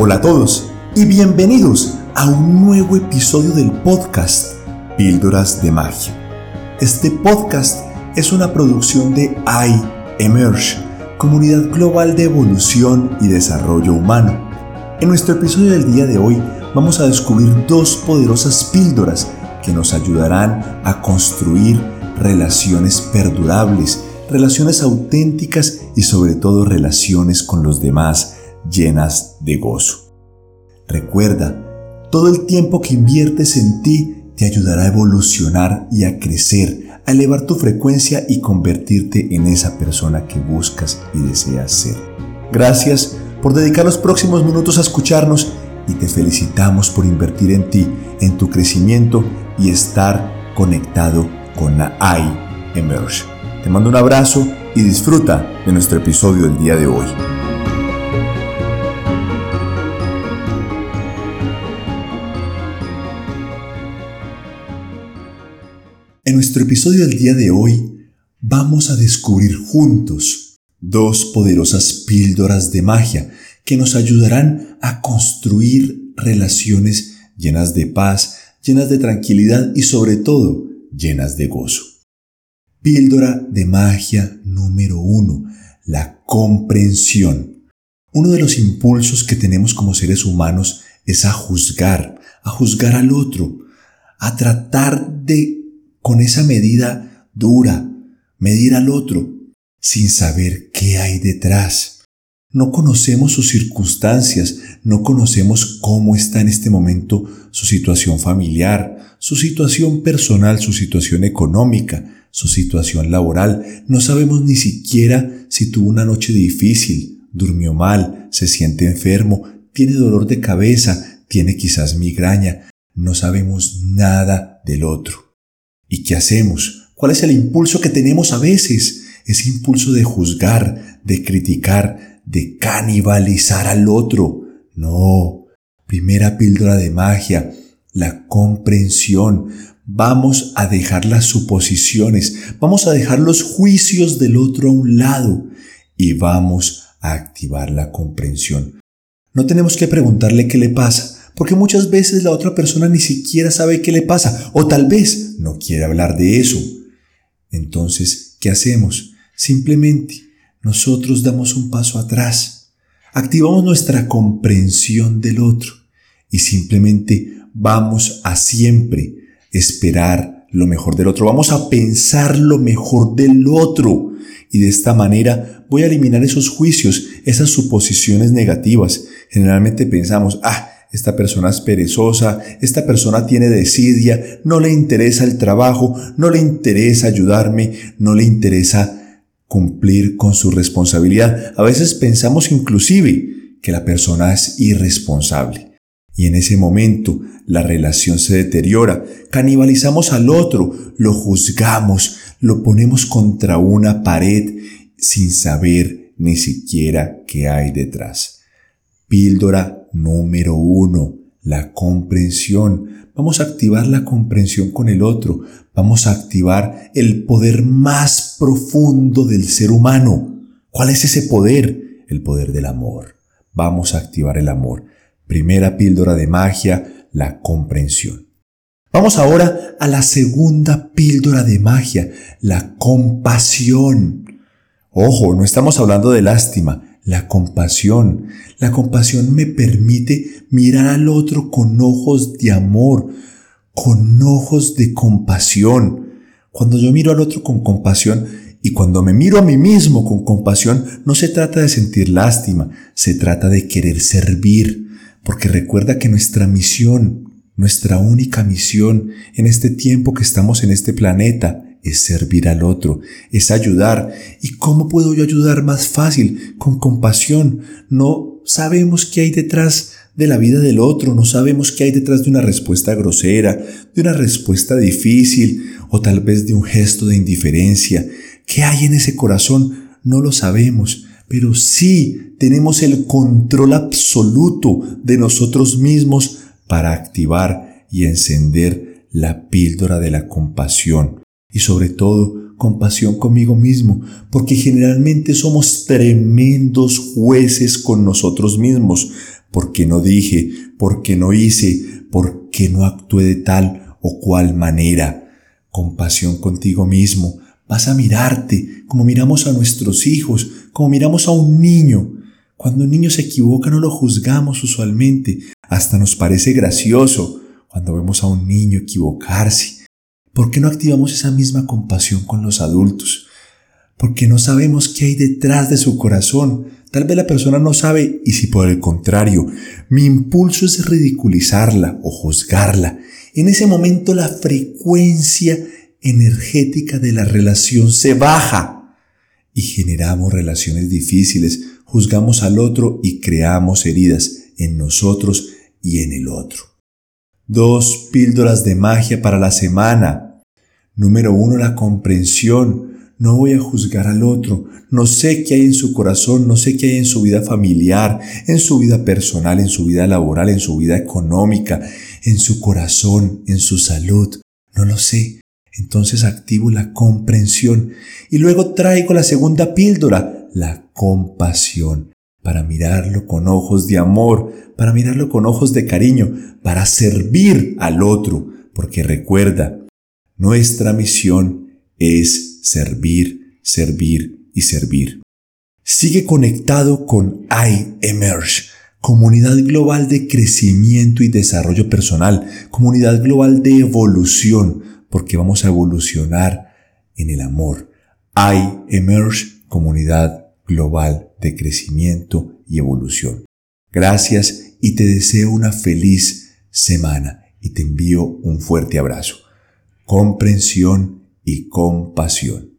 Hola a todos y bienvenidos a un nuevo episodio del podcast Píldoras de Magia. Este podcast es una producción de iEmerge, comunidad global de evolución y desarrollo humano. En nuestro episodio del día de hoy vamos a descubrir dos poderosas píldoras que nos ayudarán a construir relaciones perdurables, relaciones auténticas y sobre todo relaciones con los demás llenas de gozo. Recuerda, todo el tiempo que inviertes en ti te ayudará a evolucionar y a crecer, a elevar tu frecuencia y convertirte en esa persona que buscas y deseas ser. Gracias por dedicar los próximos minutos a escucharnos y te felicitamos por invertir en ti, en tu crecimiento y estar conectado con la I Emerge. Te mando un abrazo y disfruta de nuestro episodio del día de hoy. En nuestro episodio del día de hoy vamos a descubrir juntos dos poderosas píldoras de magia que nos ayudarán a construir relaciones llenas de paz, llenas de tranquilidad y sobre todo llenas de gozo. Píldora de magia número uno, la comprensión. Uno de los impulsos que tenemos como seres humanos es a juzgar, a juzgar al otro, a tratar de con esa medida dura, medir al otro, sin saber qué hay detrás. No conocemos sus circunstancias, no conocemos cómo está en este momento su situación familiar, su situación personal, su situación económica, su situación laboral. No sabemos ni siquiera si tuvo una noche difícil, durmió mal, se siente enfermo, tiene dolor de cabeza, tiene quizás migraña. No sabemos nada del otro. ¿Y qué hacemos? ¿Cuál es el impulso que tenemos a veces? Ese impulso de juzgar, de criticar, de canibalizar al otro. No. Primera píldora de magia, la comprensión. Vamos a dejar las suposiciones, vamos a dejar los juicios del otro a un lado y vamos a activar la comprensión. No tenemos que preguntarle qué le pasa, porque muchas veces la otra persona ni siquiera sabe qué le pasa o tal vez no quiere hablar de eso. Entonces, ¿qué hacemos? Simplemente nosotros damos un paso atrás, activamos nuestra comprensión del otro y simplemente vamos a siempre esperar lo mejor del otro, vamos a pensar lo mejor del otro y de esta manera voy a eliminar esos juicios, esas suposiciones negativas. Generalmente pensamos, ah, esta persona es perezosa, esta persona tiene desidia, no le interesa el trabajo, no le interesa ayudarme, no le interesa cumplir con su responsabilidad. A veces pensamos inclusive que la persona es irresponsable. Y en ese momento la relación se deteriora, canibalizamos al otro, lo juzgamos, lo ponemos contra una pared sin saber ni siquiera qué hay detrás. Píldora número uno, la comprensión. Vamos a activar la comprensión con el otro. Vamos a activar el poder más profundo del ser humano. ¿Cuál es ese poder? El poder del amor. Vamos a activar el amor. Primera píldora de magia, la comprensión. Vamos ahora a la segunda píldora de magia, la compasión. Ojo, no estamos hablando de lástima, la compasión. La compasión me permite mirar al otro con ojos de amor, con ojos de compasión. Cuando yo miro al otro con compasión y cuando me miro a mí mismo con compasión, no se trata de sentir lástima, se trata de querer servir, porque recuerda que nuestra misión, nuestra única misión en este tiempo que estamos en este planeta, es servir al otro, es ayudar. ¿Y cómo puedo yo ayudar más fácil? Con compasión. No sabemos qué hay detrás de la vida del otro, no sabemos qué hay detrás de una respuesta grosera, de una respuesta difícil o tal vez de un gesto de indiferencia. ¿Qué hay en ese corazón? No lo sabemos, pero sí tenemos el control absoluto de nosotros mismos para activar y encender la píldora de la compasión y sobre todo compasión conmigo mismo, porque generalmente somos tremendos jueces con nosotros mismos. ¿Por qué no dije? ¿Por qué no hice? ¿Por qué no actué de tal o cual manera? Compasión contigo mismo. Vas a mirarte como miramos a nuestros hijos, como miramos a un niño. Cuando un niño se equivoca no lo juzgamos usualmente, hasta nos parece gracioso cuando vemos a un niño equivocarse. ¿Por qué no activamos esa misma compasión con los adultos? Porque no sabemos qué hay detrás de su corazón. Tal vez la persona no sabe y si por el contrario mi impulso es ridiculizarla o juzgarla, en ese momento la frecuencia energética de la relación se baja y generamos relaciones difíciles, juzgamos al otro y creamos heridas en nosotros y en el otro. Dos píldoras de magia para la semana. Número uno, la comprensión. No voy a juzgar al otro. No sé qué hay en su corazón, no sé qué hay en su vida familiar, en su vida personal, en su vida laboral, en su vida económica, en su corazón, en su salud. No lo sé. Entonces activo la comprensión y luego traigo la segunda píldora, la compasión, para mirarlo con ojos de amor, para mirarlo con ojos de cariño, para servir al otro, porque recuerda, nuestra misión es servir, servir y servir. Sigue conectado con iEmerge, comunidad global de crecimiento y desarrollo personal, comunidad global de evolución, porque vamos a evolucionar en el amor. iEmerge, comunidad global de crecimiento y evolución. Gracias y te deseo una feliz semana y te envío un fuerte abrazo. Comprensión y compasión.